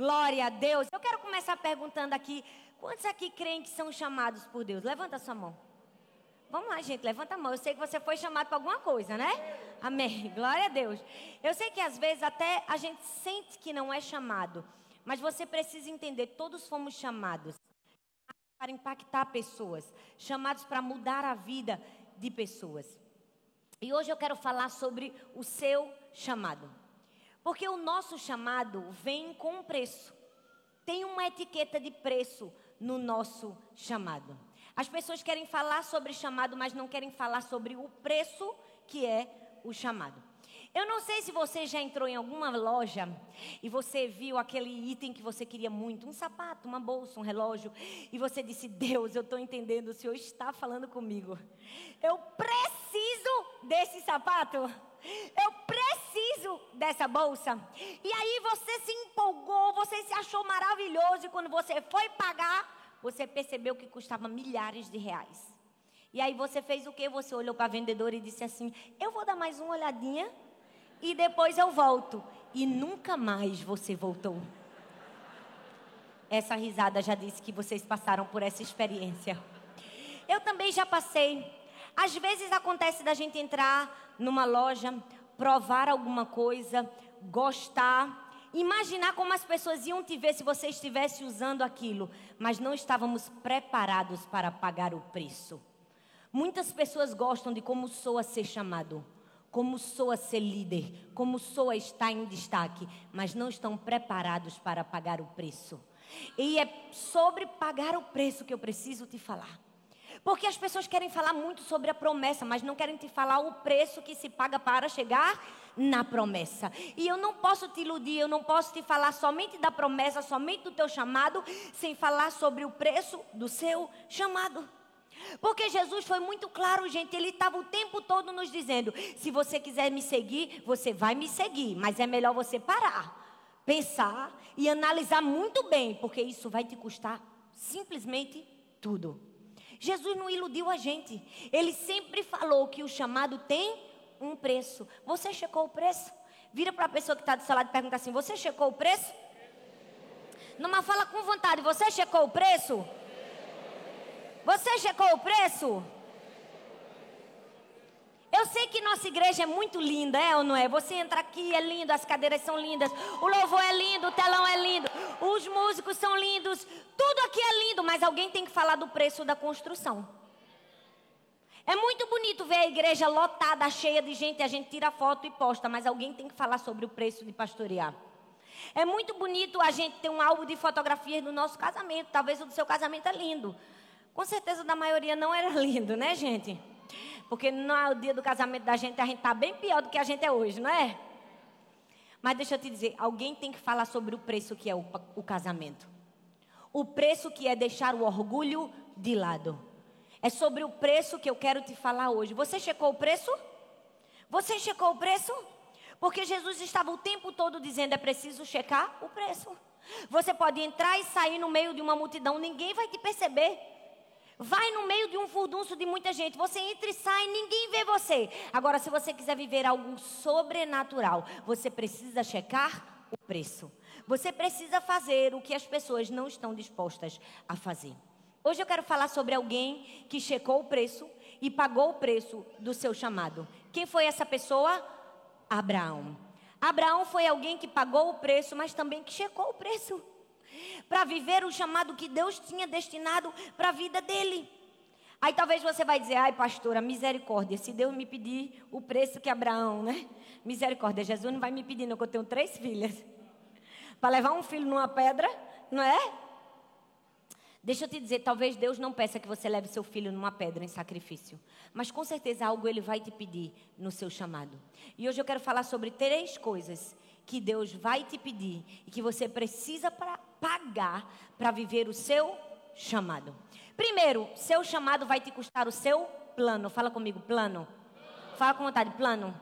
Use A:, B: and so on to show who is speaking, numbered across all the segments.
A: Glória a Deus. Eu quero começar perguntando aqui: quantos aqui creem que são chamados por Deus? Levanta a sua mão. Vamos lá, gente, levanta a mão. Eu sei que você foi chamado para alguma coisa, né? Amém. Glória a Deus. Eu sei que às vezes até a gente sente que não é chamado, mas você precisa entender: todos fomos chamados para impactar pessoas, chamados para mudar a vida de pessoas. E hoje eu quero falar sobre o seu chamado. Porque o nosso chamado vem com um preço. Tem uma etiqueta de preço no nosso chamado. As pessoas querem falar sobre chamado, mas não querem falar sobre o preço que é o chamado. Eu não sei se você já entrou em alguma loja e você viu aquele item que você queria muito, um sapato, uma bolsa, um relógio, e você disse: Deus, eu estou entendendo, o Senhor está falando comigo. Eu preciso desse sapato. Eu preciso dessa bolsa. E aí você se empolgou, você se achou maravilhoso, e quando você foi pagar, você percebeu que custava milhares de reais. E aí você fez o que? Você olhou para a vendedora e disse assim: Eu vou dar mais uma olhadinha e depois eu volto. E nunca mais você voltou. Essa risada já disse que vocês passaram por essa experiência. Eu também já passei. Às vezes acontece da gente entrar numa loja, provar alguma coisa, gostar, imaginar como as pessoas iam te ver se você estivesse usando aquilo, mas não estávamos preparados para pagar o preço. Muitas pessoas gostam de como soa ser chamado como soa ser líder, como soa estar em destaque, mas não estão preparados para pagar o preço. E é sobre pagar o preço que eu preciso te falar. Porque as pessoas querem falar muito sobre a promessa, mas não querem te falar o preço que se paga para chegar na promessa. E eu não posso te iludir, eu não posso te falar somente da promessa, somente do teu chamado, sem falar sobre o preço do seu chamado. Porque Jesus foi muito claro, gente. Ele estava o tempo todo nos dizendo: se você quiser me seguir, você vai me seguir. Mas é melhor você parar, pensar e analisar muito bem, porque isso vai te custar simplesmente tudo. Jesus não iludiu a gente. Ele sempre falou que o chamado tem um preço. Você checou o preço? Vira para a pessoa que está do seu lado e pergunta assim: Você checou o preço? Numa fala com vontade: Você checou o preço? Você checou o preço? Eu sei que nossa igreja é muito linda, é ou não é? Você entra aqui, é lindo, as cadeiras são lindas, o louvor é lindo, o telão é lindo, os músicos são lindos, tudo aqui é lindo, mas alguém tem que falar do preço da construção. É muito bonito ver a igreja lotada, cheia de gente, a gente tira foto e posta, mas alguém tem que falar sobre o preço de pastorear. É muito bonito a gente ter um álbum de fotografias do nosso casamento, talvez o do seu casamento é lindo. Com certeza da maioria não era lindo, né, gente? Porque no dia do casamento da gente, a gente está bem pior do que a gente é hoje, não é? Mas deixa eu te dizer, alguém tem que falar sobre o preço que é o, o casamento. O preço que é deixar o orgulho de lado. É sobre o preço que eu quero te falar hoje. Você checou o preço? Você checou o preço? Porque Jesus estava o tempo todo dizendo: é preciso checar o preço. Você pode entrar e sair no meio de uma multidão, ninguém vai te perceber. Vai no meio de um furdunço de muita gente. Você entra e sai, ninguém vê você. Agora, se você quiser viver algo sobrenatural, você precisa checar o preço. Você precisa fazer o que as pessoas não estão dispostas a fazer. Hoje eu quero falar sobre alguém que checou o preço e pagou o preço do seu chamado. Quem foi essa pessoa? Abraão. Abraão foi alguém que pagou o preço, mas também que checou o preço para viver o chamado que Deus tinha destinado para a vida dele. Aí talvez você vai dizer, ai pastora, misericórdia, se Deus me pedir o preço que Abraão, né? Misericórdia, Jesus não vai me pedir não, que eu tenho três filhas. Para levar um filho numa pedra, não é? Deixa eu te dizer, talvez Deus não peça que você leve seu filho numa pedra em sacrifício, mas com certeza algo ele vai te pedir no seu chamado. E hoje eu quero falar sobre três coisas que Deus vai te pedir e que você precisa pra pagar para viver o seu chamado. Primeiro, seu chamado vai te custar o seu plano. Fala comigo, plano. Fala com vontade, plano.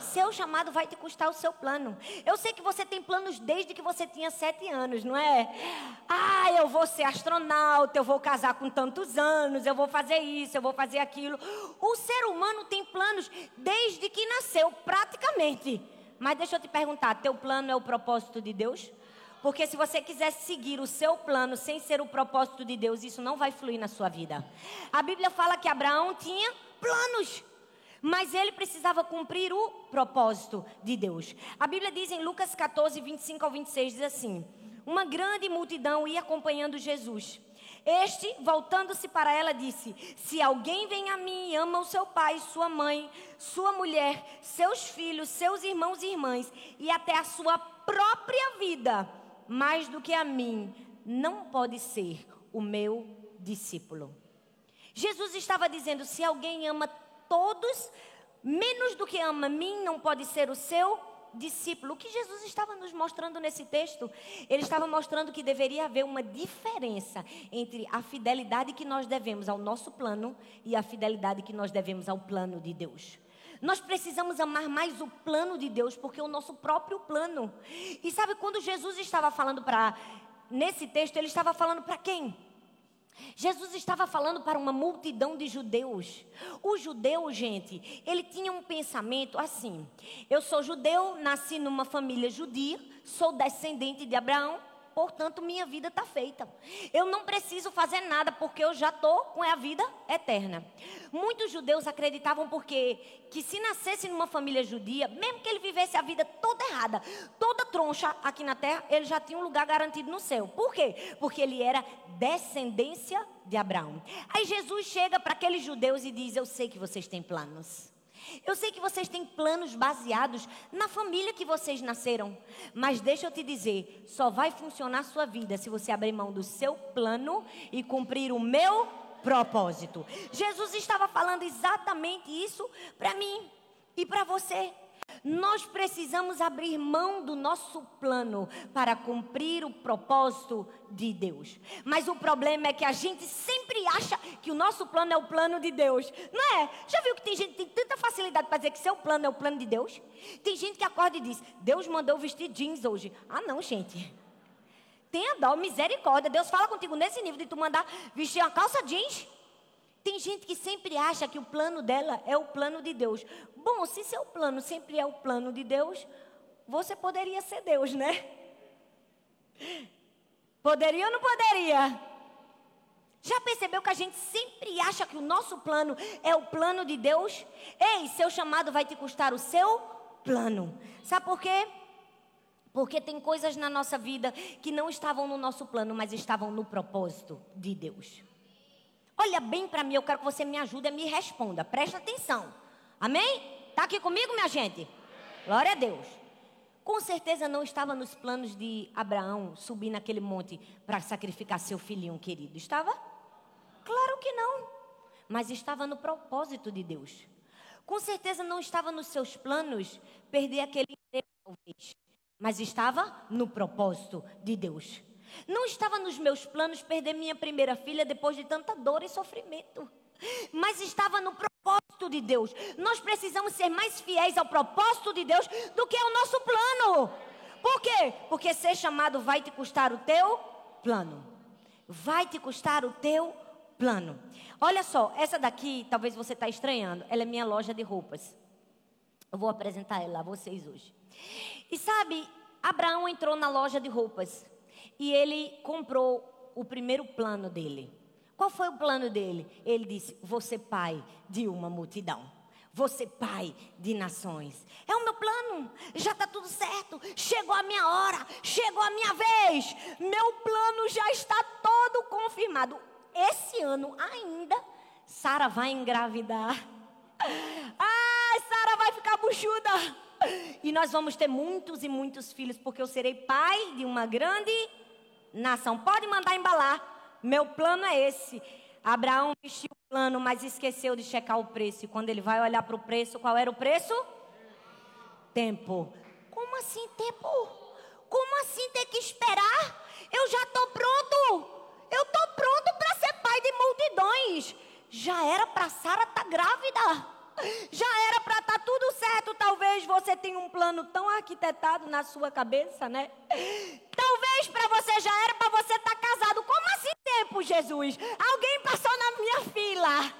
A: Seu chamado vai te custar o seu plano. Eu sei que você tem planos desde que você tinha sete anos, não é? Ah, eu vou ser astronauta, eu vou casar com tantos anos, eu vou fazer isso, eu vou fazer aquilo. O ser humano tem planos desde que nasceu, praticamente. Mas deixa eu te perguntar: teu plano é o propósito de Deus? Porque se você quiser seguir o seu plano sem ser o propósito de Deus, isso não vai fluir na sua vida. A Bíblia fala que Abraão tinha planos. Mas ele precisava cumprir o propósito de Deus. A Bíblia diz em Lucas 14, 25 ao 26, diz assim: Uma grande multidão ia acompanhando Jesus. Este, voltando-se para ela, disse: Se alguém vem a mim e ama o seu pai, sua mãe, sua mulher, seus filhos, seus irmãos e irmãs, e até a sua própria vida, mais do que a mim, não pode ser o meu discípulo. Jesus estava dizendo: se alguém ama todos, menos do que ama a mim, não pode ser o seu discípulo. O que Jesus estava nos mostrando nesse texto? Ele estava mostrando que deveria haver uma diferença entre a fidelidade que nós devemos ao nosso plano e a fidelidade que nós devemos ao plano de Deus. Nós precisamos amar mais o plano de Deus, porque é o nosso próprio plano. E sabe quando Jesus estava falando para nesse texto, ele estava falando para quem? Jesus estava falando para uma multidão de judeus. O judeu, gente, ele tinha um pensamento assim: eu sou judeu, nasci numa família judia, sou descendente de Abraão, portanto minha vida está feita. Eu não preciso fazer nada porque eu já estou com a vida eterna. Muitos judeus acreditavam porque que se nascesse numa família judia, mesmo que ele vivesse a vida toda errada, toda troncha aqui na terra, ele já tinha um lugar garantido no céu. Por quê? Porque ele era descendência de Abraão. Aí Jesus chega para aqueles judeus e diz: Eu sei que vocês têm planos. Eu sei que vocês têm planos baseados na família que vocês nasceram, mas deixa eu te dizer, só vai funcionar a sua vida se você abrir mão do seu plano e cumprir o meu propósito. Jesus estava falando exatamente isso para mim e para você. Nós precisamos abrir mão do nosso plano para cumprir o propósito de Deus. Mas o problema é que a gente sempre acha que o nosso plano é o plano de Deus. Não é? Já viu que tem gente que tem tanta facilidade para dizer que seu plano é o plano de Deus? Tem gente que acorda e diz: Deus mandou vestir jeans hoje. Ah, não, gente. Tenha dó, misericórdia. Deus fala contigo nesse nível de tu mandar vestir uma calça jeans. Tem gente que sempre acha que o plano dela é o plano de Deus. Bom, se seu plano sempre é o plano de Deus, você poderia ser Deus, né? Poderia ou não poderia? Já percebeu que a gente sempre acha que o nosso plano é o plano de Deus? Ei, seu chamado vai te custar o seu plano. Sabe por quê? Porque tem coisas na nossa vida que não estavam no nosso plano, mas estavam no propósito de Deus. Olha bem para mim, eu quero que você me ajude e me responda. Presta atenção. Amém? Está aqui comigo, minha gente? Glória a Deus. Com certeza não estava nos planos de Abraão subir naquele monte para sacrificar seu filhinho querido. Estava? Claro que não. Mas estava no propósito de Deus. Com certeza não estava nos seus planos perder aquele emprego, talvez. Mas estava no propósito de Deus. Não estava nos meus planos perder minha primeira filha depois de tanta dor e sofrimento. Mas estava no propósito de Deus. Nós precisamos ser mais fiéis ao propósito de Deus do que ao nosso plano. Por quê? Porque ser chamado vai te custar o teu plano. Vai te custar o teu plano. Olha só, essa daqui, talvez você está estranhando, ela é minha loja de roupas. Eu vou apresentar ela a vocês hoje. E sabe, Abraão entrou na loja de roupas e ele comprou o primeiro plano dele. Qual foi o plano dele? Ele disse: ser pai de uma multidão. Ser pai de nações. É o meu plano. Já está tudo certo. Chegou a minha hora. Chegou a minha vez. Meu plano já está todo confirmado. Esse ano ainda, Sara vai engravidar. Ai, Sara vai ficar buchuda. E nós vamos ter muitos e muitos filhos, porque eu serei pai de uma grande nação. Pode mandar embalar. Meu plano é esse. Abraão vestiu o plano, mas esqueceu de checar o preço. E quando ele vai olhar para o preço, qual era o preço? Tempo. Como assim tempo? Como assim ter que esperar? Eu já estou pronto. Eu estou pronto para ser pai de multidões. Já era para Sara estar tá grávida. Já era para estar tá tudo certo. Talvez você tenha um plano tão arquitetado na sua cabeça, né? Talvez para você já era para você estar tá casado. Como assim tempo, Jesus? Alguém passou na minha fila.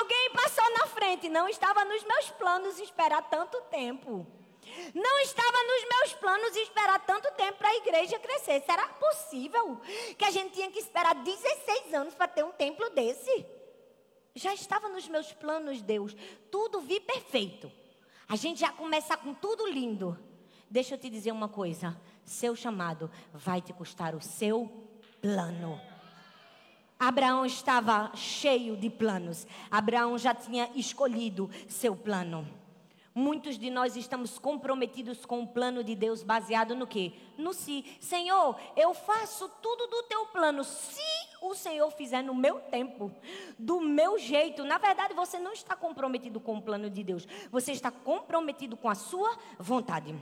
A: Alguém passou na frente. Não estava nos meus planos esperar tanto tempo. Não estava nos meus planos esperar tanto tempo para a igreja crescer. Será possível que a gente tinha que esperar 16 anos para ter um templo desse? Já estava nos meus planos, Deus. Tudo vi perfeito. A gente já começa com tudo lindo. Deixa eu te dizer uma coisa: seu chamado vai te custar o seu plano. Abraão estava cheio de planos. Abraão já tinha escolhido seu plano. Muitos de nós estamos comprometidos com o plano de Deus baseado no quê? No si. Senhor, eu faço tudo do teu plano. Se o Senhor fizer no meu tempo, do meu jeito. Na verdade, você não está comprometido com o plano de Deus. Você está comprometido com a sua vontade.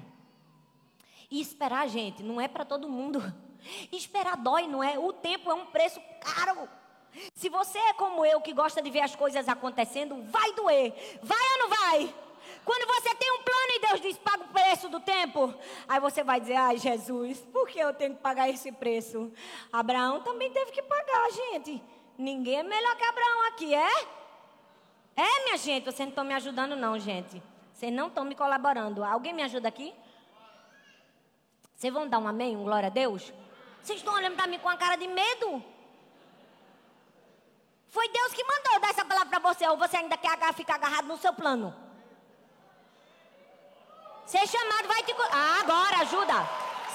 A: E esperar, gente, não é para todo mundo. Esperar dói, não é? O tempo é um preço caro. Se você é como eu, que gosta de ver as coisas acontecendo, vai doer. Vai ou não vai? Quando você tem um plano e Deus diz, paga o preço do tempo, aí você vai dizer, ai Jesus, por que eu tenho que pagar esse preço? Abraão também teve que pagar, gente. Ninguém é melhor que Abraão aqui, é? É, minha gente, vocês não estão me ajudando não, gente. Vocês não estão me colaborando. Alguém me ajuda aqui? Vocês vão dar um amém, um glória a Deus? Vocês estão olhando para mim com a cara de medo? Foi Deus que mandou dar essa palavra para você, ou você ainda quer ficar agarrado no seu plano? Ser chamado vai te Ah, agora ajuda.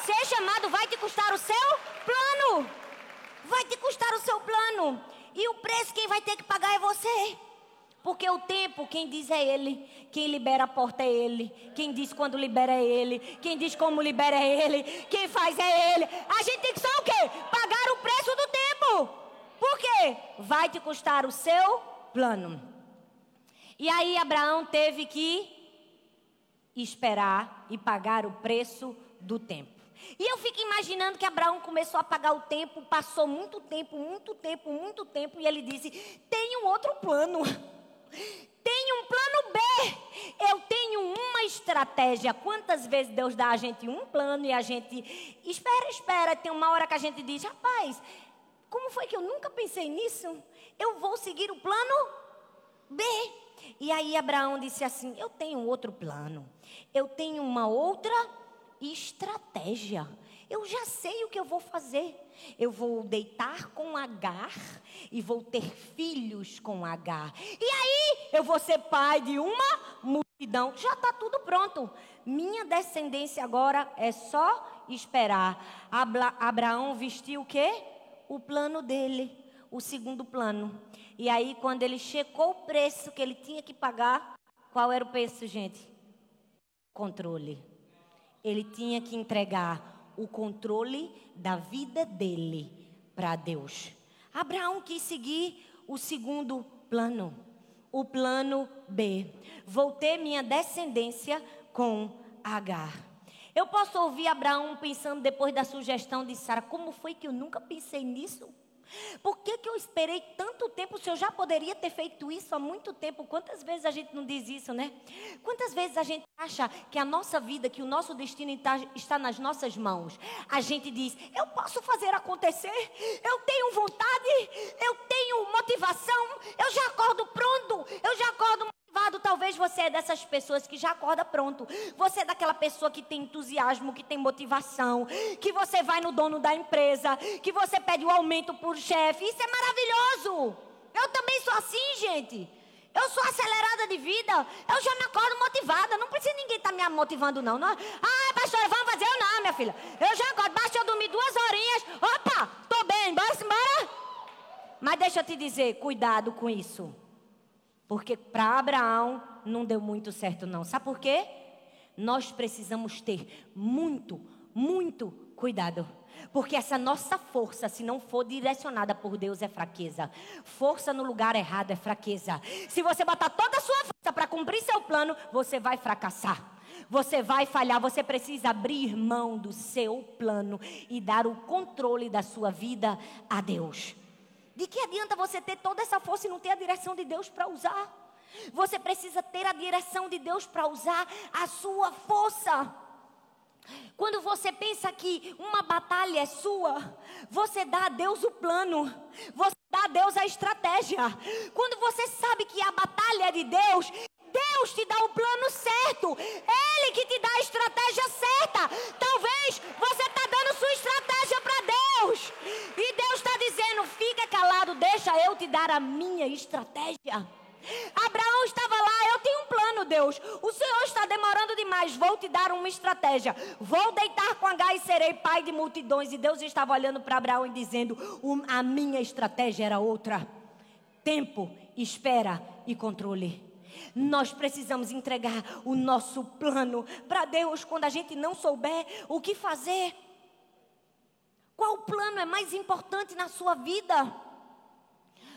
A: Ser chamado vai te custar o seu plano. Vai te custar o seu plano. E o preço quem vai ter que pagar é você. Porque o tempo, quem diz é Ele. Quem libera a porta é Ele. Quem diz quando libera é Ele. Quem diz como libera é Ele. Quem faz é Ele. A gente tem que só o quê? Pagar o preço do tempo. Por quê? Vai te custar o seu plano. E aí Abraão teve que esperar e pagar o preço do tempo. E eu fico imaginando que Abraão começou a pagar o tempo, passou muito tempo, muito tempo, muito tempo, e ele disse: tem um outro plano. Tem um plano B. Eu tenho uma estratégia. Quantas vezes Deus dá a gente um plano e a gente espera, espera. Tem uma hora que a gente diz: rapaz, como foi que eu nunca pensei nisso? Eu vou seguir o plano B. E aí Abraão disse assim: Eu tenho outro plano. Eu tenho uma outra estratégia. Eu já sei o que eu vou fazer. Eu vou deitar com Agar e vou ter filhos com Agar. E aí eu vou ser pai de uma multidão. Já está tudo pronto. Minha descendência agora é só esperar. Abra Abraão vestiu o quê? O plano dele, o segundo plano. E aí, quando ele checou o preço que ele tinha que pagar, qual era o preço, gente? Controle. Ele tinha que entregar o controle da vida dele para Deus. Abraão quis seguir o segundo plano, o plano B. Vou ter minha descendência com Agar. Eu posso ouvir Abraão pensando depois da sugestão de Sara, como foi que eu nunca pensei nisso? Por que, que eu esperei tanto tempo se eu já poderia ter feito isso há muito tempo? Quantas vezes a gente não diz isso, né? Quantas vezes a gente acha que a nossa vida, que o nosso destino está, está nas nossas mãos? A gente diz, eu posso fazer acontecer, eu tenho vontade, eu tenho motivação, eu já acordo pronto, eu já acordo Talvez você é dessas pessoas que já acorda pronto. Você é daquela pessoa que tem entusiasmo, que tem motivação, que você vai no dono da empresa, que você pede o um aumento por chefe. Isso é maravilhoso. Eu também sou assim, gente. Eu sou acelerada de vida. Eu já me acordo motivada. Não precisa ninguém estar tá me motivando, não. não. Ah, pastora, vamos fazer? Eu não, minha filha. Eu já acordo. Basta eu dormir duas horinhas. Opa, tô bem. Bora, embora. Mas deixa eu te dizer, cuidado com isso. Porque para Abraão não deu muito certo, não. Sabe por quê? Nós precisamos ter muito, muito cuidado. Porque essa nossa força, se não for direcionada por Deus, é fraqueza. Força no lugar errado é fraqueza. Se você botar toda a sua força para cumprir seu plano, você vai fracassar. Você vai falhar, você precisa abrir mão do seu plano e dar o controle da sua vida a Deus. De que adianta você ter toda essa força e não ter a direção de Deus para usar? Você precisa ter a direção de Deus para usar a sua força. Quando você pensa que uma batalha é sua, você dá a Deus o plano, você dá a Deus a estratégia. Quando você sabe que a batalha é de Deus, Deus te dá o plano certo. Ele que te dá a estratégia certa. Talvez você está dando sua estratégia para Deus. E Deus está dizendo: fica calado, deixa a minha estratégia. Abraão estava lá, eu tenho um plano, Deus. O Senhor está demorando demais, vou te dar uma estratégia. Vou deitar com H e serei pai de multidões. E Deus estava olhando para Abraão e dizendo: a minha estratégia era outra. Tempo, espera e controle. Nós precisamos entregar o nosso plano para Deus quando a gente não souber o que fazer. Qual plano é mais importante na sua vida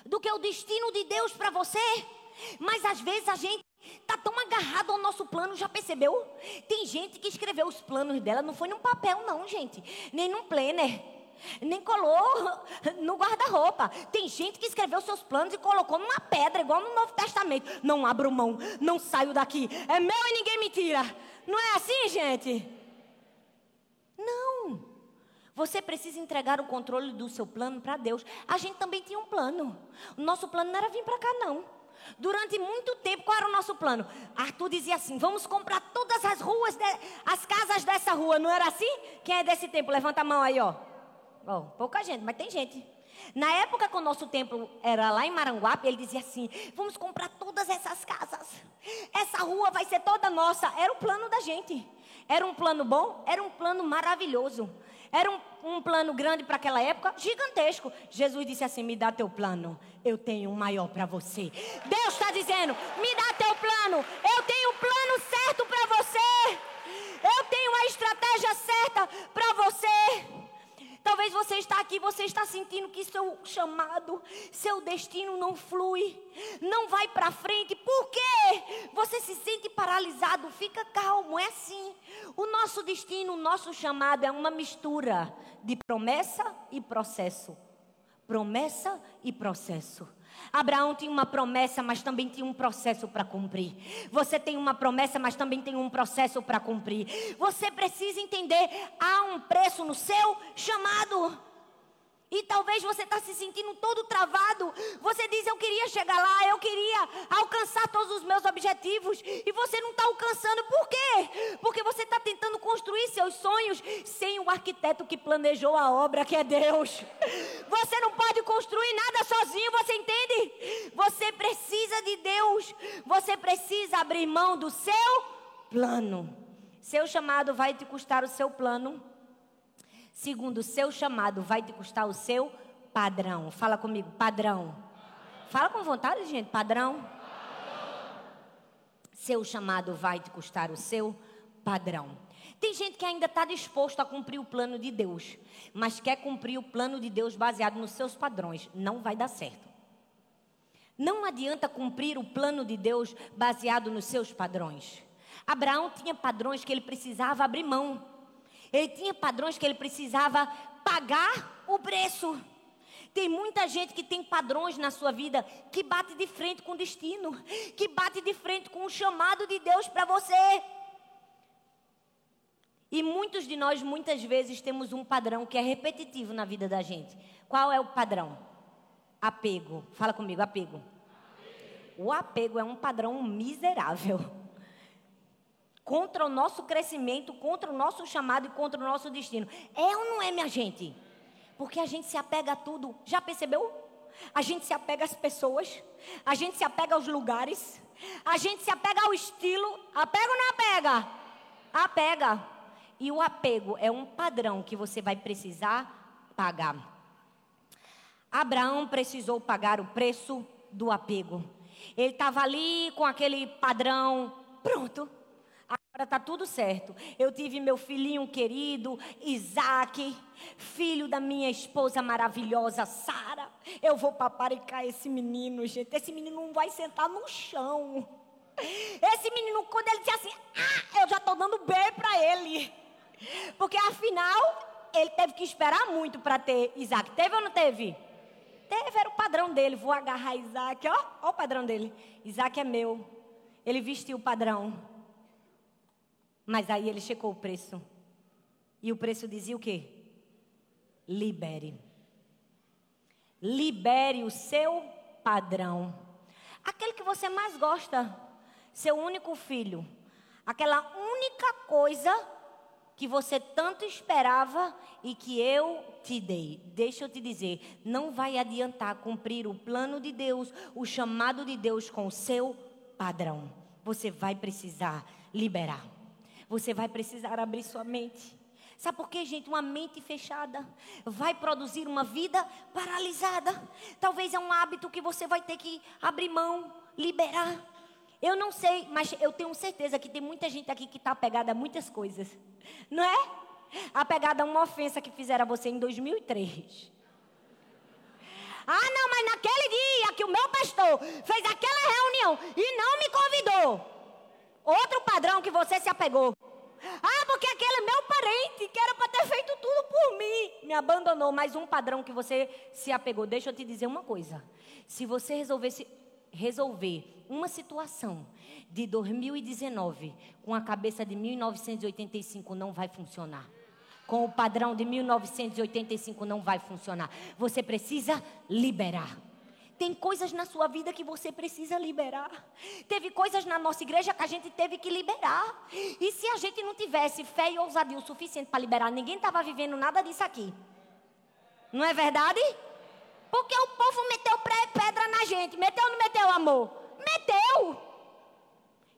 A: do que o destino de Deus para você? Mas às vezes a gente está tão agarrado ao nosso plano, já percebeu? Tem gente que escreveu os planos dela, não foi num papel, não, gente, nem num planner. Nem colou no guarda-roupa. Tem gente que escreveu seus planos e colocou numa pedra, igual no Novo Testamento. Não abro mão, não saio daqui. É meu e ninguém me tira. Não é assim, gente? Não. Você precisa entregar o controle do seu plano para Deus. A gente também tinha um plano. O nosso plano não era vir para cá, não. Durante muito tempo, qual era o nosso plano? Arthur dizia assim: vamos comprar todas as ruas, de, as casas dessa rua. Não era assim? Quem é desse tempo? Levanta a mão aí, ó. Pouca gente, mas tem gente. Na época que o nosso templo era lá em Maranguape, ele dizia assim: vamos comprar todas essas casas. Essa rua vai ser toda nossa. Era o plano da gente. Era um plano bom? Era um plano maravilhoso. Era um, um plano grande para aquela época, gigantesco. Jesus disse assim: Me dá teu plano, eu tenho um maior para você. Deus está dizendo: Me dá teu plano, eu tenho o um plano certo para você. Eu tenho a estratégia certa para você. Talvez você está aqui, você está sentindo que seu chamado, seu destino não flui, não vai para frente. Por quê? Você se sente paralisado. Fica calmo, é assim. O nosso destino, o nosso chamado é uma mistura de promessa e processo. Promessa e processo. Abraão tinha uma promessa, mas também tinha um processo para cumprir. Você tem uma promessa, mas também tem um processo para cumprir. Você precisa entender: há um preço no seu chamado. E talvez você está se sentindo todo travado. Você diz: Eu queria chegar lá, eu queria alcançar todos os meus objetivos. E você não está alcançando. Por quê? Porque você está tentando construir seus sonhos sem o arquiteto que planejou a obra, que é Deus. Você não pode construir nada sozinho, você entende? Você precisa de Deus. Você precisa abrir mão do seu plano. Seu chamado vai te custar o seu plano. Segundo, o seu chamado vai te custar o seu padrão. Fala comigo, padrão. Fala com vontade, gente, padrão. Seu chamado vai te custar o seu padrão. Tem gente que ainda está disposto a cumprir o plano de Deus, mas quer cumprir o plano de Deus baseado nos seus padrões. Não vai dar certo. Não adianta cumprir o plano de Deus baseado nos seus padrões. Abraão tinha padrões que ele precisava abrir mão. Ele tinha padrões que ele precisava pagar o preço. Tem muita gente que tem padrões na sua vida que bate de frente com o destino, que bate de frente com o chamado de Deus para você. E muitos de nós, muitas vezes, temos um padrão que é repetitivo na vida da gente. Qual é o padrão? Apego. Fala comigo, apego. O apego é um padrão miserável contra o nosso crescimento, contra o nosso chamado e contra o nosso destino. É ou não é, minha gente? Porque a gente se apega a tudo. Já percebeu? A gente se apega às pessoas, a gente se apega aos lugares, a gente se apega ao estilo. Apega ou não apega? Apega. E o apego é um padrão que você vai precisar pagar. Abraão precisou pagar o preço do apego. Ele estava ali com aquele padrão, pronto. Está tudo certo. Eu tive meu filhinho querido, Isaac, filho da minha esposa maravilhosa, Sara. Eu vou paparicar esse menino, gente. Esse menino não vai sentar no chão. Esse menino, quando ele diz assim, ah, eu já estou dando B para ele. Porque afinal, ele teve que esperar muito para ter Isaac. Teve ou não teve? Teve, era o padrão dele. Vou agarrar Isaac, ó, ó o padrão dele. Isaac é meu. Ele vestiu o padrão. Mas aí ele checou o preço. E o preço dizia o quê? Libere. Libere o seu padrão. Aquele que você mais gosta. seu único filho, aquela única coisa que você tanto esperava e que eu te dei. Deixa eu te dizer, não vai adiantar cumprir o plano de Deus, o chamado de Deus com o seu padrão. Você vai precisar liberar. Você vai precisar abrir sua mente. Sabe por quê, gente? Uma mente fechada vai produzir uma vida paralisada. Talvez é um hábito que você vai ter que abrir mão, liberar. Eu não sei, mas eu tenho certeza que tem muita gente aqui que está apegada a muitas coisas. Não é? Apegada a uma ofensa que fizeram a você em 2003. Ah, não, mas naquele dia que o meu pastor fez aquela reunião e não me convidou. Outro padrão que você se apegou. Ah, porque aquele meu parente que era para ter feito tudo por mim me abandonou. Mais um padrão que você se apegou. Deixa eu te dizer uma coisa. Se você resolvesse resolver uma situação de 2019 com a cabeça de 1985 não vai funcionar. Com o padrão de 1985 não vai funcionar. Você precisa liberar. Tem coisas na sua vida que você precisa liberar. Teve coisas na nossa igreja que a gente teve que liberar. E se a gente não tivesse fé e ousadia o suficiente para liberar, ninguém estava vivendo nada disso aqui. Não é verdade? Porque o povo meteu pedra na gente. Meteu ou não meteu, amor? Meteu.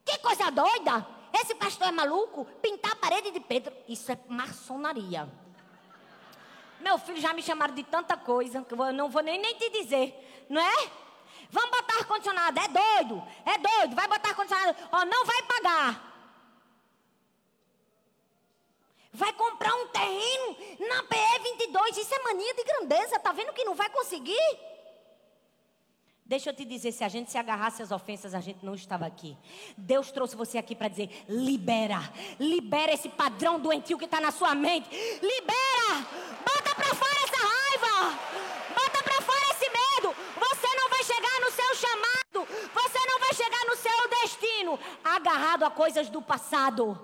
A: Que coisa doida. Esse pastor é maluco? Pintar a parede de Pedro. Isso é maçonaria. Meu filho já me chamaram de tanta coisa que eu não vou nem, nem te dizer, não é? Vamos botar ar-condicionado, é doido, é doido, vai botar ar-condicionado, ó, não vai pagar. Vai comprar um terreno na PE22. Isso é mania de grandeza. Tá vendo que não vai conseguir? Deixa eu te dizer, se a gente se agarrasse às ofensas, a gente não estava aqui. Deus trouxe você aqui para dizer: libera, libera esse padrão doentio que está na sua mente. Libera, bota para fora essa raiva, bota para fora esse medo. Você não vai chegar no seu chamado, você não vai chegar no seu destino agarrado a coisas do passado.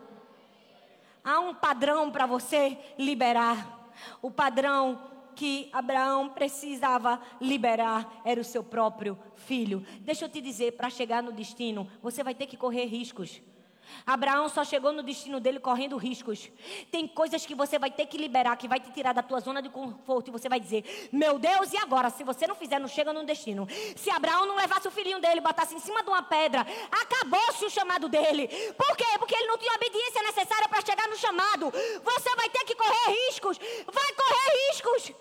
A: Há um padrão para você liberar. O padrão que Abraão precisava liberar era o seu próprio filho. Deixa eu te dizer, para chegar no destino, você vai ter que correr riscos. Abraão só chegou no destino dele correndo riscos. Tem coisas que você vai ter que liberar, que vai te tirar da tua zona de conforto. E você vai dizer: Meu Deus, e agora? Se você não fizer, não chega no destino. Se Abraão não levasse o filhinho dele, botasse em cima de uma pedra, acabou-se o chamado dele. Por quê? Porque ele não tinha a obediência necessária para chegar no chamado. Você vai ter que correr riscos. Vai correr riscos.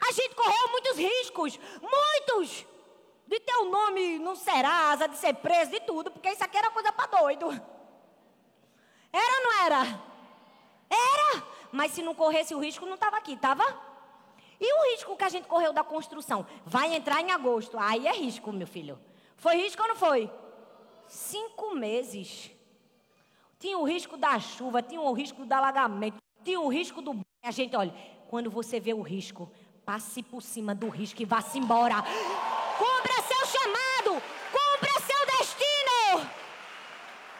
A: A gente correu muitos riscos. Muitos de um nome no Serasa, de ser preso, de tudo, porque isso aqui era coisa para doido. Era ou não era? Era. Mas se não corresse o risco, não estava aqui, estava? E o risco que a gente correu da construção? Vai entrar em agosto. Aí é risco, meu filho. Foi risco ou não foi? Cinco meses. Tinha o risco da chuva, tinha o risco do alagamento, tinha o risco do. A gente, olha, quando você vê o risco, passe por cima do risco e vá-se embora. Cumpra seu chamado, cumpra seu destino.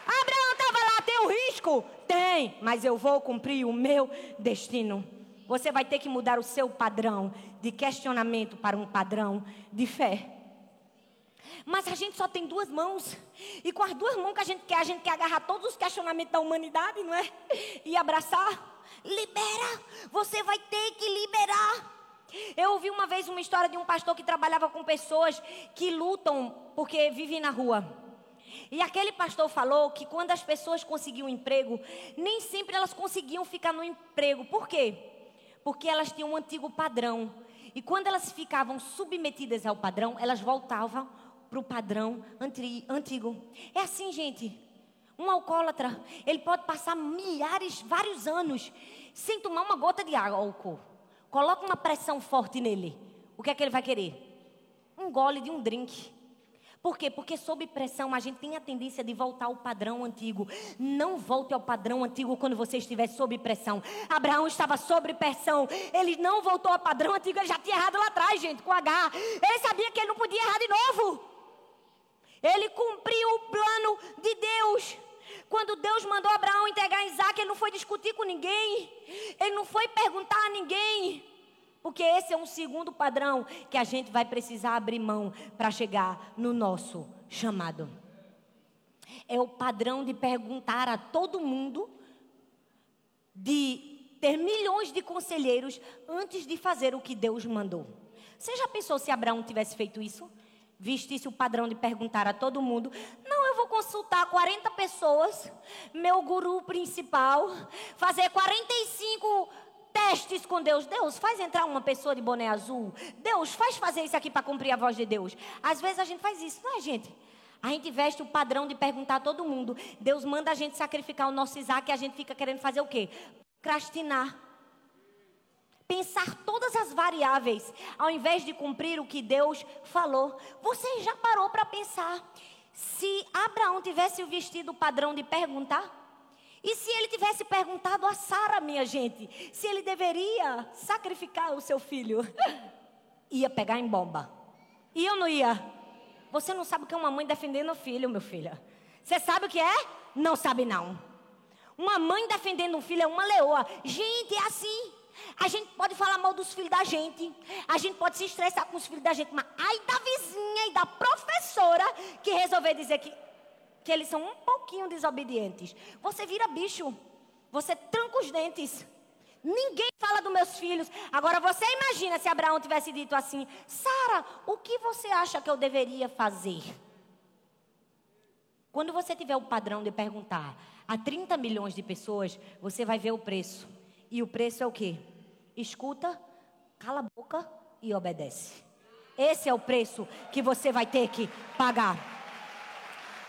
A: Abraão estava lá, tem mas eu vou cumprir o meu destino. Você vai ter que mudar o seu padrão de questionamento para um padrão de fé. Mas a gente só tem duas mãos. E com as duas mãos que a gente quer, a gente quer agarrar todos os questionamentos da humanidade, não é? E abraçar. Libera. Você vai ter que liberar. Eu ouvi uma vez uma história de um pastor que trabalhava com pessoas que lutam porque vivem na rua. E aquele pastor falou que quando as pessoas conseguiam um emprego, nem sempre elas conseguiam ficar no emprego. Por quê? Porque elas tinham um antigo padrão. E quando elas ficavam submetidas ao padrão, elas voltavam para o padrão antigo. É assim, gente. Um alcoólatra, ele pode passar milhares, vários anos, sem tomar uma gota de álcool. Coloca uma pressão forte nele. O que é que ele vai querer? Um gole de um drink. Por quê? Porque sob pressão a gente tem a tendência de voltar ao padrão antigo. Não volte ao padrão antigo quando você estiver sob pressão. Abraão estava sob pressão. Ele não voltou ao padrão antigo, ele já tinha errado lá atrás, gente, com H. Ele sabia que ele não podia errar de novo. Ele cumpriu o plano de Deus. Quando Deus mandou Abraão entregar Isaac, ele não foi discutir com ninguém, ele não foi perguntar a ninguém. Porque esse é um segundo padrão que a gente vai precisar abrir mão para chegar no nosso chamado. É o padrão de perguntar a todo mundo, de ter milhões de conselheiros antes de fazer o que Deus mandou. Você já pensou se Abraão tivesse feito isso? Vistisse o padrão de perguntar a todo mundo: não, eu vou consultar 40 pessoas, meu guru principal, fazer 45 testes com Deus. Deus, faz entrar uma pessoa de boné azul. Deus, faz fazer isso aqui para cumprir a voz de Deus. Às vezes a gente faz isso, não é, gente? A gente veste o padrão de perguntar a todo mundo. Deus manda a gente sacrificar o nosso Isaac e a gente fica querendo fazer o quê? Procrastinar. Pensar todas as variáveis, ao invés de cumprir o que Deus falou. Você já parou para pensar? Se Abraão tivesse vestido o padrão de perguntar, e se ele tivesse perguntado a Sara, minha gente, se ele deveria sacrificar o seu filho, ia pegar em bomba. Ia ou não ia? Você não sabe o que é uma mãe defendendo o filho, meu filho. Você sabe o que é? Não sabe não. Uma mãe defendendo um filho é uma leoa. Gente, é assim. A gente pode falar mal dos filhos da gente. A gente pode se estressar com os filhos da gente. Mas ai da vizinha e da professora que resolver dizer que que eles são um pouquinho desobedientes. Você vira bicho. Você tranca os dentes. Ninguém fala dos meus filhos. Agora você imagina se Abraão tivesse dito assim: Sara, o que você acha que eu deveria fazer? Quando você tiver o padrão de perguntar a 30 milhões de pessoas, você vai ver o preço. E o preço é o quê? Escuta, cala a boca e obedece. Esse é o preço que você vai ter que pagar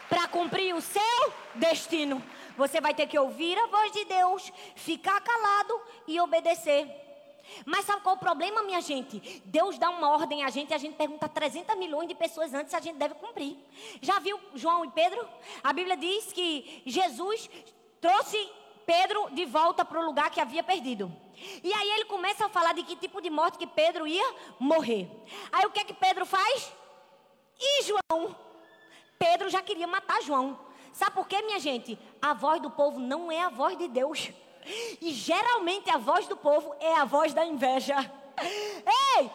A: para cumprir o seu destino. Você vai ter que ouvir a voz de Deus, ficar calado e obedecer. Mas sabe qual é o problema, minha gente? Deus dá uma ordem a gente e a gente pergunta 300 milhões de pessoas antes se a gente deve cumprir. Já viu João e Pedro? A Bíblia diz que Jesus trouxe Pedro de volta para o lugar que havia perdido. E aí ele começa a falar de que tipo de morte que Pedro ia morrer. Aí o que é que Pedro faz? E João? Pedro já queria matar João. Sabe por quê, minha gente? A voz do povo não é a voz de Deus. E geralmente a voz do povo é a voz da inveja. Ei!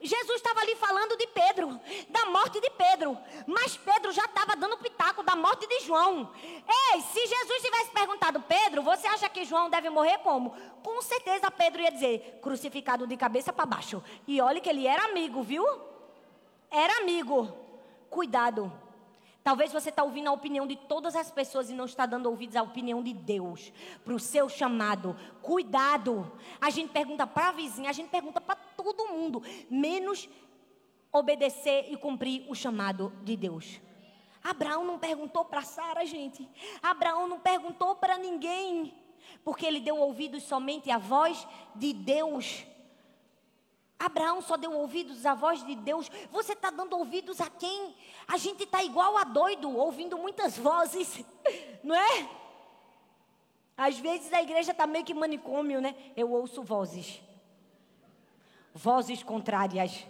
A: Jesus estava ali falando de Pedro, da morte de Pedro, mas Pedro já estava dando pitaco da morte de João. Ei, se Jesus tivesse perguntado, Pedro, você acha que João deve morrer como? Com certeza Pedro ia dizer, crucificado de cabeça para baixo. E olha que ele era amigo, viu? Era amigo. Cuidado. Talvez você está ouvindo a opinião de todas as pessoas e não está dando ouvidos à opinião de Deus, para o seu chamado. Cuidado. A gente pergunta para a vizinha, a gente pergunta para todo mundo, menos obedecer e cumprir o chamado de Deus. Abraão não perguntou para Sara, gente. Abraão não perguntou para ninguém, porque ele deu ouvidos somente à voz de Deus. Abraão só deu ouvidos à voz de Deus. Você está dando ouvidos a quem? A gente está igual a doido, ouvindo muitas vozes, não é? Às vezes a igreja está meio que manicômio, né? Eu ouço vozes. Vozes contrárias.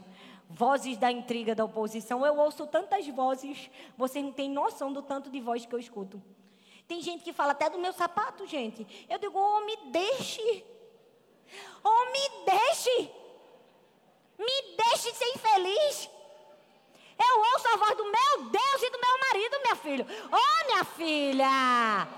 A: Vozes da intriga da oposição. Eu ouço tantas vozes. Vocês não têm noção do tanto de voz que eu escuto. Tem gente que fala até do meu sapato, gente. Eu digo, oh, me deixe. Oh, me deixe. Me deixe ser infeliz. Eu ouço a voz do meu Deus e do meu marido, minha filha. Ô, oh, minha filha!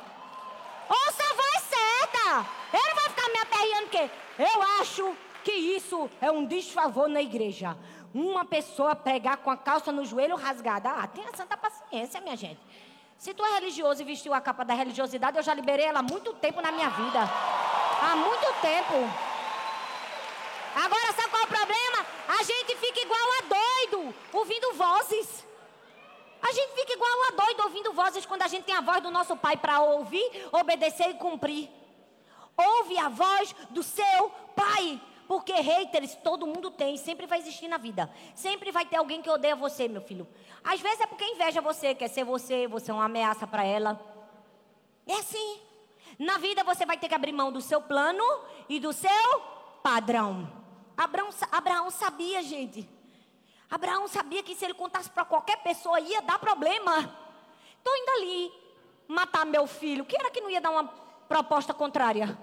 A: Ouça a voz certa. Eu não vou ficar me aperreando, porque eu acho que isso é um desfavor na igreja. Uma pessoa pregar com a calça no joelho rasgada. Ah, tenha santa paciência, minha gente. Se tu é religioso e vestiu a capa da religiosidade, eu já liberei ela há muito tempo na minha vida. Há muito tempo. Agora, sabe qual é o problema? A gente fica igual a doido, ouvindo vozes. A gente fica igual a doido ouvindo vozes quando a gente tem a voz do nosso pai para ouvir, obedecer e cumprir. Ouve a voz do seu pai. Porque haters todo mundo tem, sempre vai existir na vida. Sempre vai ter alguém que odeia você, meu filho. Às vezes é porque inveja você, quer ser você, você é uma ameaça para ela. É assim. Na vida você vai ter que abrir mão do seu plano e do seu padrão. Abraão, Abraão sabia, gente. Abraão sabia que se ele contasse para qualquer pessoa ia dar problema. Estou indo ali matar meu filho. Que era que não ia dar uma proposta contrária?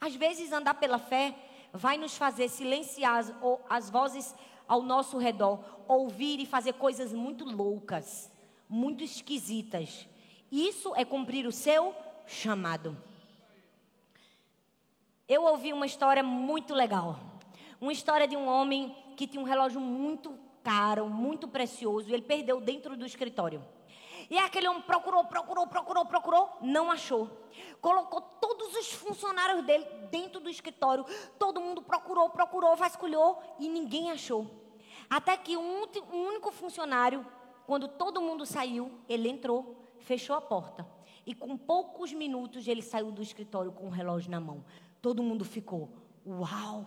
A: Às vezes andar pela fé vai nos fazer silenciar as, as vozes ao nosso redor, ouvir e fazer coisas muito loucas. muito esquisitas. Isso é cumprir o seu chamado. Eu ouvi uma história muito legal. Uma história de um homem que tinha um relógio muito caro, muito precioso, e ele perdeu dentro do escritório. E aquele homem procurou, procurou, procurou, procurou, não achou. Colocou todos os funcionários dele dentro do escritório. Todo mundo procurou, procurou, vasculhou e ninguém achou. Até que um, um único funcionário, quando todo mundo saiu, ele entrou, fechou a porta. E com poucos minutos ele saiu do escritório com o relógio na mão. Todo mundo ficou, uau!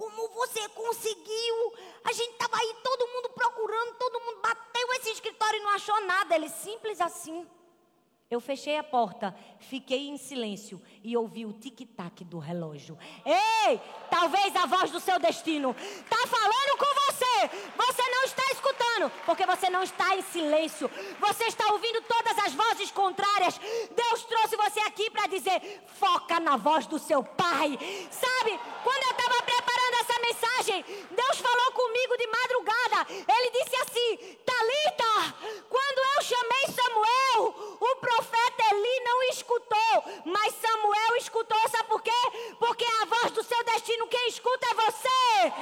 A: Como você conseguiu? A gente estava aí, todo mundo procurando, todo mundo bateu esse escritório e não achou nada. Ele simples assim. Eu fechei a porta, fiquei em silêncio e ouvi o tic-tac do relógio. Ei, talvez a voz do seu destino está falando com você. Você não está escutando, porque você não está em silêncio. Você está ouvindo todas as vozes contrárias. Deus trouxe você aqui para dizer: foca na voz do seu pai. Sabe, quando eu estava preparando essa mensagem, Deus falou comigo de madrugada. Ele disse assim: Talita, quando eu chamei Samuel, o profeta Eli não escutou, mas Samuel escutou, sabe por quê? Porque a voz do seu destino, quem escuta é você.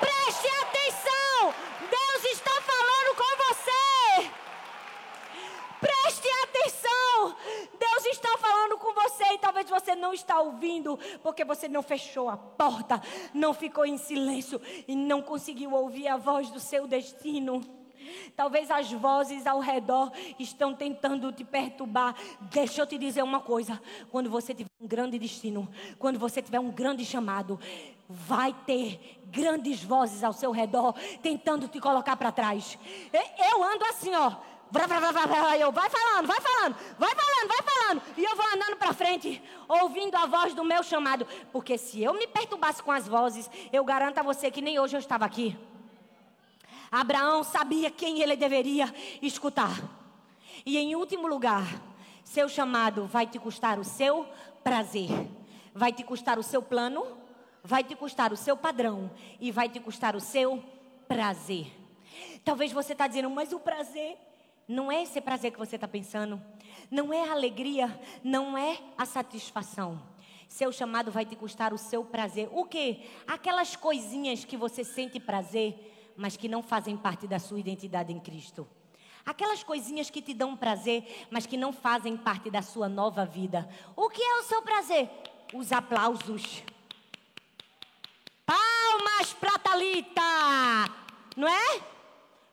A: Preste atenção, Deus está falando com você. Preste atenção, Deus está falando com você e talvez você não está ouvindo, porque você não fechou a porta, não ficou em silêncio e não conseguiu ouvir a voz do seu destino. Talvez as vozes ao redor estão tentando te perturbar. Deixa eu te dizer uma coisa: quando você tiver um grande destino, quando você tiver um grande chamado, vai ter grandes vozes ao seu redor tentando te colocar para trás. Eu ando assim, ó. Eu, vai falando, vai falando, vai falando, vai falando. E eu vou andando para frente, ouvindo a voz do meu chamado. Porque se eu me perturbasse com as vozes, eu garanto a você que nem hoje eu estava aqui. Abraão sabia quem ele deveria escutar. E em último lugar, seu chamado vai te custar o seu prazer, vai te custar o seu plano, vai te custar o seu padrão e vai te custar o seu prazer. Talvez você está dizendo, mas o prazer não é esse prazer que você está pensando, não é a alegria, não é a satisfação. Seu chamado vai te custar o seu prazer. O que? Aquelas coisinhas que você sente prazer mas que não fazem parte da sua identidade em Cristo. Aquelas coisinhas que te dão prazer, mas que não fazem parte da sua nova vida. O que é o seu prazer? Os aplausos. Palmas para Talita, não é?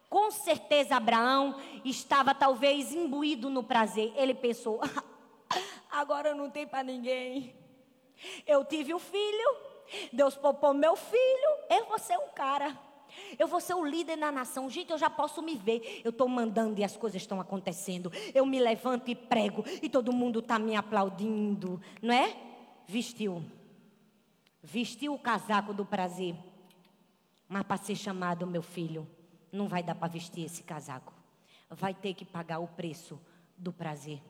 A: Com certeza Abraão estava talvez imbuído no prazer. Ele pensou: agora não tem para ninguém. Eu tive um filho, Deus poupou meu filho, eu vou ser um cara. Eu vou ser o líder na nação. Gente, eu já posso me ver. Eu estou mandando e as coisas estão acontecendo. Eu me levanto e prego e todo mundo está me aplaudindo. Não é? Vestiu. Vestiu o casaco do prazer. Mas para ser chamado, meu filho, não vai dar para vestir esse casaco. Vai ter que pagar o preço do prazer.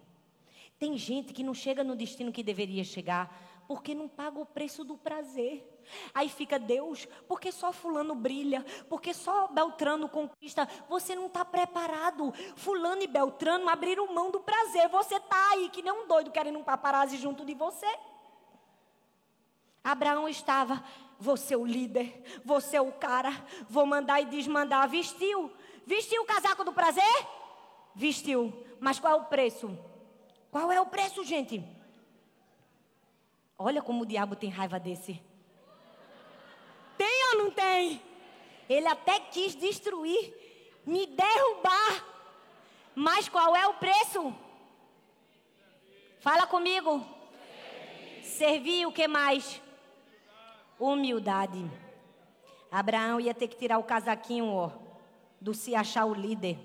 A: Tem gente que não chega no destino que deveria chegar porque não paga o preço do prazer. Aí fica Deus, porque só fulano brilha, porque só Beltrano conquista. Você não está preparado. Fulano e Beltrano abriram mão do prazer. Você está aí que nem um doido querendo um paparazzi junto de você. Abraão estava, você o líder, você o cara, vou mandar e desmandar. Vestiu, vestiu o casaco do prazer? Vestiu, mas qual é o preço? Qual é o preço, gente? Olha como o diabo tem raiva desse. Tem ou não tem? Ele até quis destruir, me derrubar. Mas qual é o preço? Fala comigo. Servir o que mais? Humildade. Abraão ia ter que tirar o casaquinho, ó, do se achar o líder,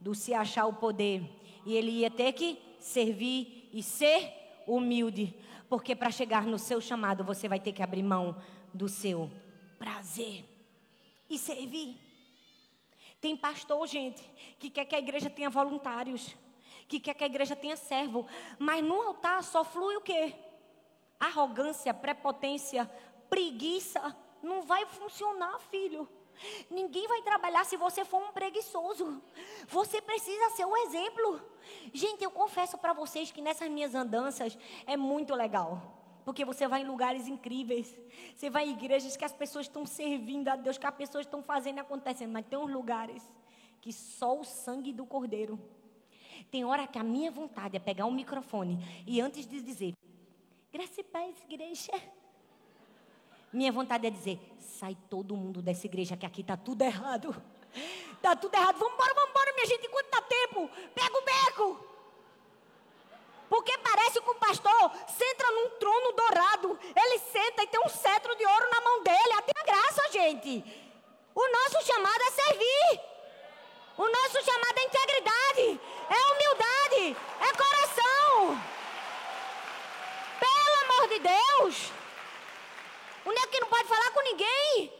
A: do se achar o poder. E ele ia ter que servir e ser humilde. Porque para chegar no seu chamado, você vai ter que abrir mão do seu prazer e servir. Tem pastor, gente, que quer que a igreja tenha voluntários, que quer que a igreja tenha servo, mas no altar só flui o quê? Arrogância, prepotência, preguiça. Não vai funcionar, filho. Ninguém vai trabalhar se você for um preguiçoso. Você precisa ser o exemplo. Gente, eu confesso para vocês que nessas minhas andanças é muito legal. Porque você vai em lugares incríveis. Você vai em igrejas que as pessoas estão servindo a Deus, que as pessoas estão fazendo e acontecendo. Mas tem uns lugares que só o sangue do Cordeiro. Tem hora que a minha vontade é pegar um microfone e antes de dizer, graça e paz, igreja. Minha vontade é dizer, sai todo mundo dessa igreja que aqui está tudo errado. Está tudo errado. Vamos embora, vamos embora, minha gente, enquanto dá tempo. Pega o beco. Porque parece que o pastor senta num trono dourado. Ele senta e tem um cetro de ouro na mão dele. Até a graça, gente. O nosso chamado é servir. O nosso chamado é integridade, é humildade, é coração. Pelo amor de Deus. O nego que não pode falar com ninguém.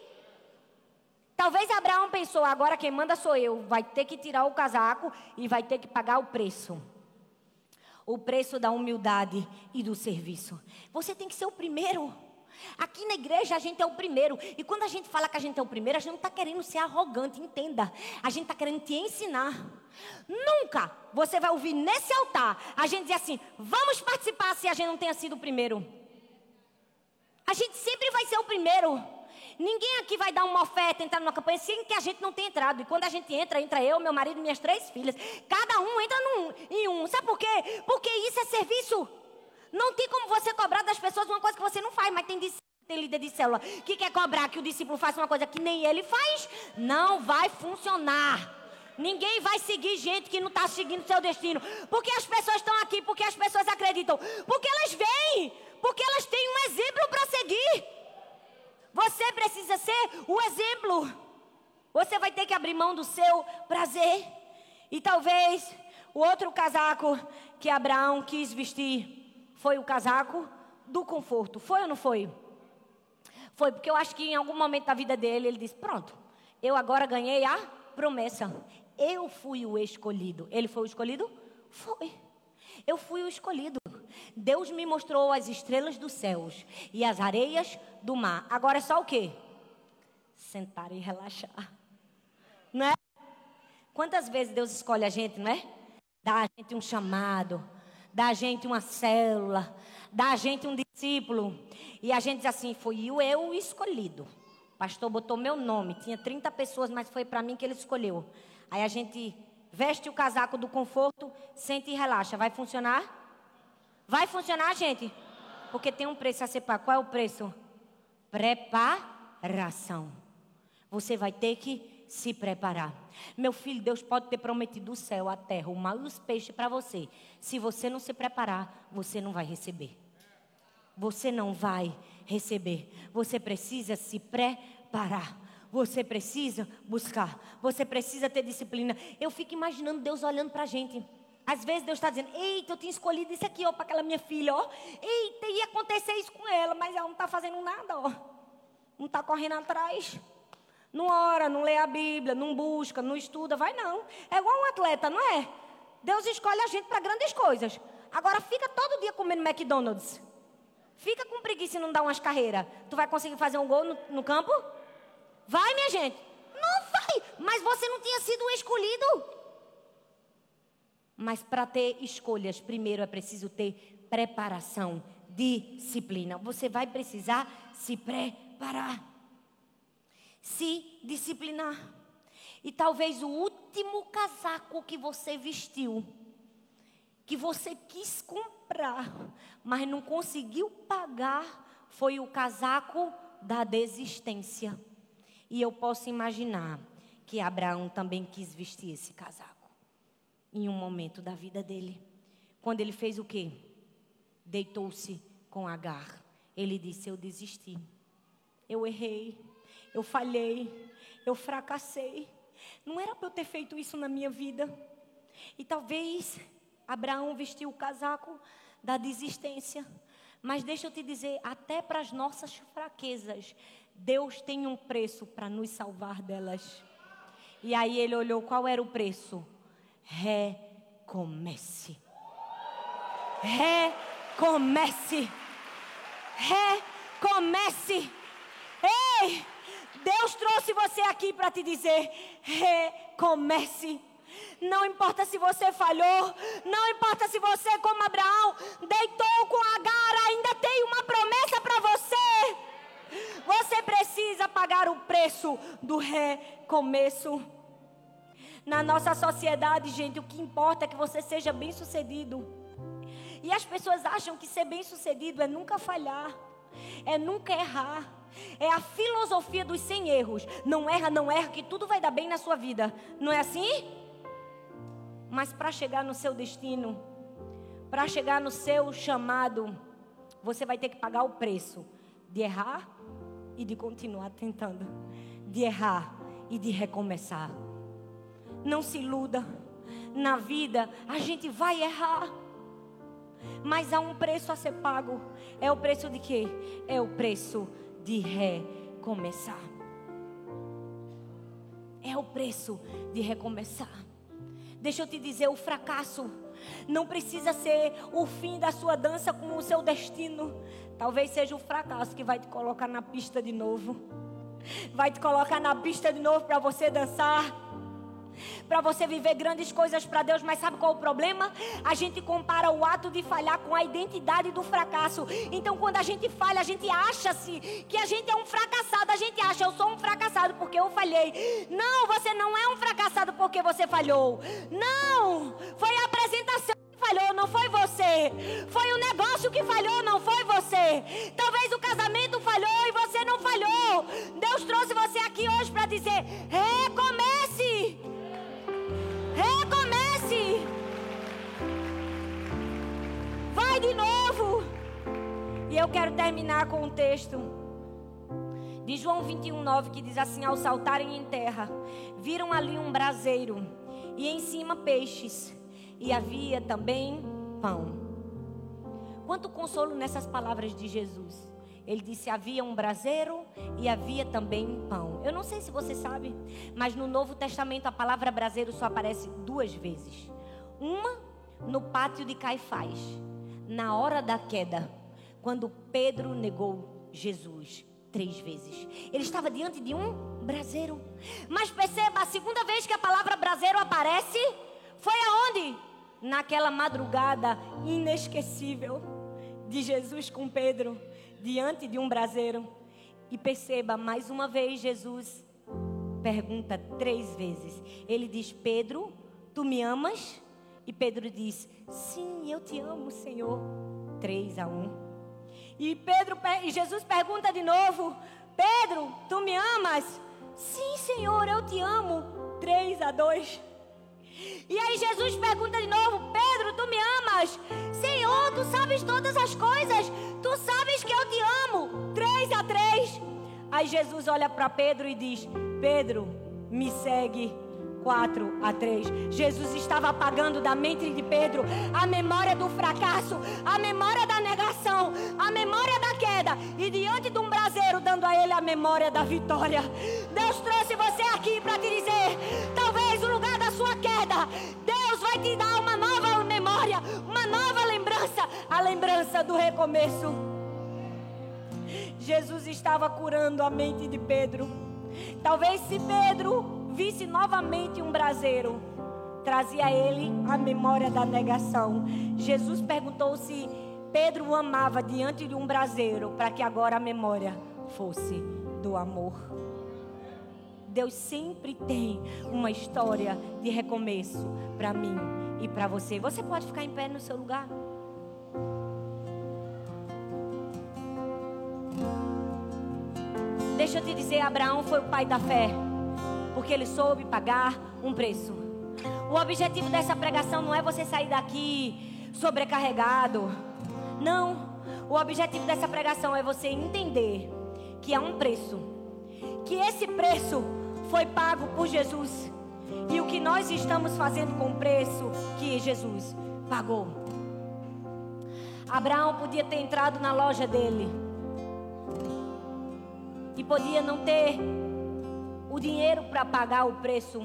A: Talvez Abraão pensou, agora quem manda sou eu. Vai ter que tirar o casaco e vai ter que pagar o preço o preço da humildade e do serviço. Você tem que ser o primeiro. Aqui na igreja a gente é o primeiro. E quando a gente fala que a gente é o primeiro, a gente não está querendo ser arrogante, entenda. A gente está querendo te ensinar. Nunca você vai ouvir nesse altar a gente dizer assim: vamos participar se a gente não tenha sido o primeiro. A gente sempre vai ser o primeiro. Ninguém aqui vai dar uma oferta, entrar numa campanha sem que a gente não tenha entrado. E quando a gente entra, entra eu, meu marido e minhas três filhas. Cada um entra num, em um. Sabe por quê? Porque isso é serviço. Não tem como você cobrar das pessoas uma coisa que você não faz, mas tem tem líder de célula que quer cobrar que o discípulo faça uma coisa que nem ele faz, não vai funcionar. Ninguém vai seguir gente que não está seguindo seu destino. Porque as pessoas estão aqui, porque as pessoas acreditam. Porque elas veem, porque elas têm um exemplo para seguir. Você precisa ser o exemplo. Você vai ter que abrir mão do seu prazer. E talvez o outro casaco que Abraão quis vestir foi o casaco do conforto. Foi ou não foi? Foi porque eu acho que em algum momento da vida dele ele disse: Pronto, eu agora ganhei a promessa. Eu fui o escolhido. Ele foi o escolhido? Foi. Eu fui o escolhido. Deus me mostrou as estrelas dos céus e as areias do mar. Agora é só o quê? Sentar e relaxar. Não é? Quantas vezes Deus escolhe a gente, não é? Dá a gente um chamado, dá a gente uma célula, dá a gente um discípulo. E a gente diz assim: foi eu, eu escolhido. O pastor botou meu nome, tinha 30 pessoas, mas foi para mim que ele escolheu. Aí a gente veste o casaco do conforto, sente e relaxa. Vai funcionar? Vai funcionar, gente? Porque tem um preço a ser pago. Qual é o preço? Preparação. Você vai ter que se preparar. Meu filho, Deus pode ter prometido o céu, a terra, o mar e os peixes para você. Se você não se preparar, você não vai receber. Você não vai receber. Você precisa se preparar. Você precisa buscar. Você precisa ter disciplina. Eu fico imaginando Deus olhando para a gente. Às vezes Deus está dizendo: Eita, eu tinha escolhido isso aqui, ó, para aquela minha filha, ó. Eita, ia acontecer isso com ela, mas ela não está fazendo nada, ó. Não está correndo atrás. Não ora, não lê a Bíblia, não busca, não estuda, vai não. É igual um atleta, não é? Deus escolhe a gente para grandes coisas. Agora fica todo dia comendo McDonald's. Fica com preguiça e não dá umas carreiras. Tu vai conseguir fazer um gol no, no campo? Vai, minha gente. Não vai. Mas você não tinha sido escolhido. Mas para ter escolhas, primeiro é preciso ter preparação, disciplina. Você vai precisar se preparar, se disciplinar. E talvez o último casaco que você vestiu, que você quis comprar, mas não conseguiu pagar, foi o casaco da desistência. E eu posso imaginar que Abraão também quis vestir esse casaco em um momento da vida dele. Quando ele fez o quê? Deitou-se com Agar. Ele disse: Eu desisti. Eu errei. Eu falhei. Eu fracassei. Não era para eu ter feito isso na minha vida. E talvez Abraão vestiu o casaco da desistência. Mas deixa eu te dizer, até para as nossas fraquezas, Deus tem um preço para nos salvar delas. E aí ele olhou qual era o preço? Recomece. Recomece. Recomece. Ei, Deus trouxe você aqui para te dizer: recomece. Não importa se você falhou, não importa se você, como Abraão, deitou com Agar, ainda tem uma promessa para você. Você precisa pagar o preço do recomeço. Na nossa sociedade, gente, o que importa é que você seja bem-sucedido. E as pessoas acham que ser bem-sucedido é nunca falhar, é nunca errar. É a filosofia dos sem erros. Não erra, não erra, que tudo vai dar bem na sua vida. Não é assim? Mas para chegar no seu destino, para chegar no seu chamado, você vai ter que pagar o preço de errar e de continuar tentando, de errar e de recomeçar. Não se iluda. Na vida a gente vai errar. Mas há um preço a ser pago. É o preço de quê? É o preço de recomeçar. É o preço de recomeçar. Deixa eu te dizer, o fracasso não precisa ser o fim da sua dança com o seu destino. Talvez seja o fracasso que vai te colocar na pista de novo. Vai te colocar na pista de novo para você dançar para você viver grandes coisas para Deus, mas sabe qual é o problema? A gente compara o ato de falhar com a identidade do fracasso. Então, quando a gente falha, a gente acha-se que a gente é um fracassado. A gente acha, eu sou um fracassado porque eu falhei. Não, você não é um fracassado porque você falhou. Não, foi a apresentação que falhou, não foi você. Foi o negócio que falhou, não foi você. Talvez o casamento falhou e você não falhou. Deus trouxe você aqui hoje para dizer: recomece. Recomece. Vai de novo. E eu quero terminar com um texto de João 21, 9, que diz assim: Ao saltarem em terra, viram ali um braseiro, e em cima peixes, e havia também pão. Quanto consolo nessas palavras de Jesus. Ele disse: havia um braseiro e havia também pão. Eu não sei se você sabe, mas no Novo Testamento a palavra braseiro só aparece duas vezes. Uma no pátio de Caifás, na hora da queda, quando Pedro negou Jesus três vezes. Ele estava diante de um braseiro. Mas perceba, a segunda vez que a palavra braseiro aparece foi aonde? Naquela madrugada inesquecível de Jesus com Pedro diante de um braseiro. E perceba, mais uma vez, Jesus pergunta três vezes. Ele diz: Pedro, tu me amas? E Pedro diz: Sim, eu te amo, Senhor. Três a um. E Pedro e Jesus pergunta de novo: Pedro, tu me amas? Sim, Senhor, eu te amo. Três a dois. E aí Jesus pergunta de novo: Pedro, tu me amas? Senhor, tu sabes todas as coisas. Tu sabes que eu te amo. Três a três. Aí Jesus olha para Pedro e diz: Pedro, me segue. 4 a 3. Jesus estava apagando da mente de Pedro a memória do fracasso, a memória da negação, a memória da queda e diante de um braseiro dando a ele a memória da vitória. Deus trouxe você aqui para te dizer, talvez o lugar da sua queda, Deus vai te dar uma nova memória, uma nova lembrança, a lembrança do recomeço. Jesus estava curando a mente de Pedro. Talvez se Pedro visse novamente um braseiro, trazia a ele a memória da negação. Jesus perguntou se Pedro o amava diante de um braseiro, para que agora a memória fosse do amor. Deus sempre tem uma história de recomeço para mim e para você. Você pode ficar em pé no seu lugar? Deixa eu te dizer, Abraão foi o pai da fé porque ele soube pagar um preço. O objetivo dessa pregação não é você sair daqui sobrecarregado. Não. O objetivo dessa pregação é você entender que há um preço. Que esse preço foi pago por Jesus. E o que nós estamos fazendo com o preço que Jesus pagou. Abraão podia ter entrado na loja dele. E podia não ter o dinheiro para pagar o preço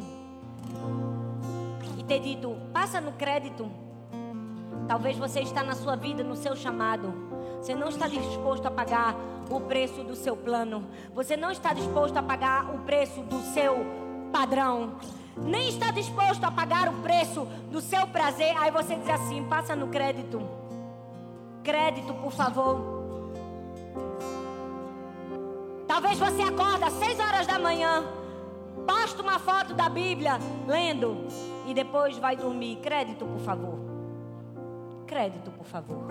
A: e ter dito: passa no crédito. Talvez você está na sua vida, no seu chamado, Você não está disposto a pagar o preço do seu plano. Você não está disposto a pagar o preço do seu padrão. Nem está disposto a pagar o preço do seu prazer. Aí você diz assim: passa no crédito. Crédito, por favor. Talvez você acorda às seis horas da manhã, posta uma foto da Bíblia, lendo, e depois vai dormir. Crédito, por favor. Crédito, por favor.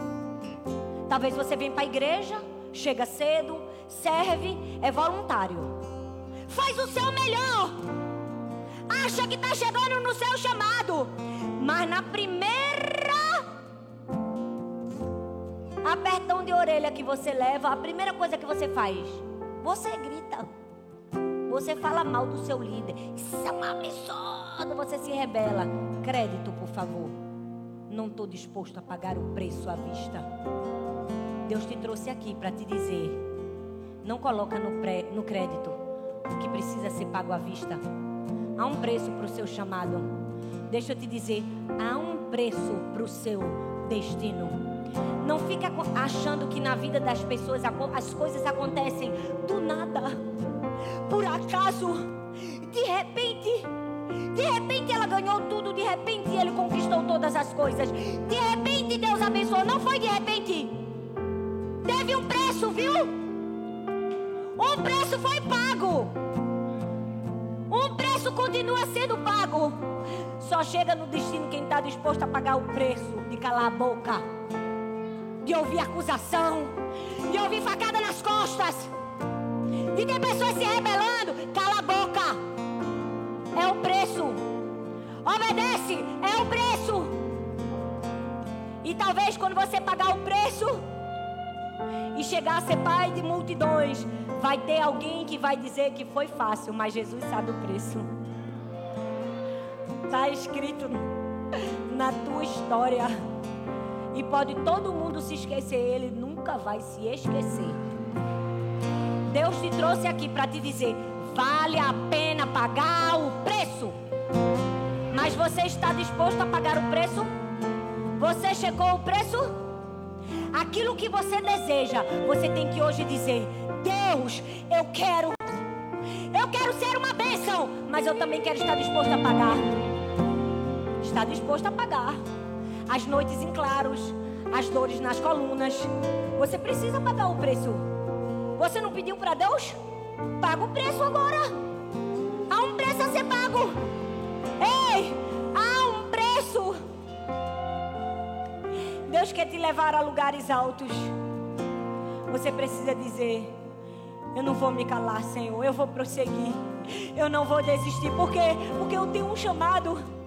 A: Talvez você venha para a igreja, chega cedo, serve, é voluntário. Faz o seu melhor. Acha que está chegando no seu chamado. Mas na primeira apertão de orelha que você leva, a primeira coisa que você faz você grita. Você fala mal do seu líder. Isso é uma absurdo. Você se rebela. Crédito, por favor. Não estou disposto a pagar o preço à vista. Deus te trouxe aqui para te dizer: não coloca no, pré, no crédito o que precisa ser pago à vista. Há um preço para o seu chamado. Deixa eu te dizer: há um preço para o seu destino. Não fica achando que na vida das pessoas as coisas acontecem do nada. Por acaso, de repente, de repente ela ganhou tudo, de repente ele conquistou todas as coisas. De repente Deus abençoou, não foi de repente. Teve um preço, viu? Um preço foi pago. Um preço continua sendo pago. Só chega no destino quem está disposto a pagar o preço de calar a boca de ouvir acusação, de ouvir facada nas costas, de ter pessoas se rebelando. Cala a boca. É o preço. Obedece. É o preço. E talvez quando você pagar o preço e chegar a ser pai de multidões, vai ter alguém que vai dizer que foi fácil, mas Jesus sabe o preço. Está escrito na tua história. E pode todo mundo se esquecer, ele nunca vai se esquecer. Deus te trouxe aqui para te dizer: vale a pena pagar o preço. Mas você está disposto a pagar o preço? Você chegou o preço? Aquilo que você deseja, você tem que hoje dizer: Deus, eu quero. Eu quero ser uma bênção, mas eu também quero estar disposto a pagar. Está disposto a pagar as noites em claros, as dores nas colunas. Você precisa pagar o preço. Você não pediu para Deus? Paga o preço agora. Há um preço a ser pago. Ei, há um preço. Deus quer te levar a lugares altos. Você precisa dizer: Eu não vou me calar, Senhor. Eu vou prosseguir. Eu não vou desistir. Por quê? Porque eu tenho um chamado.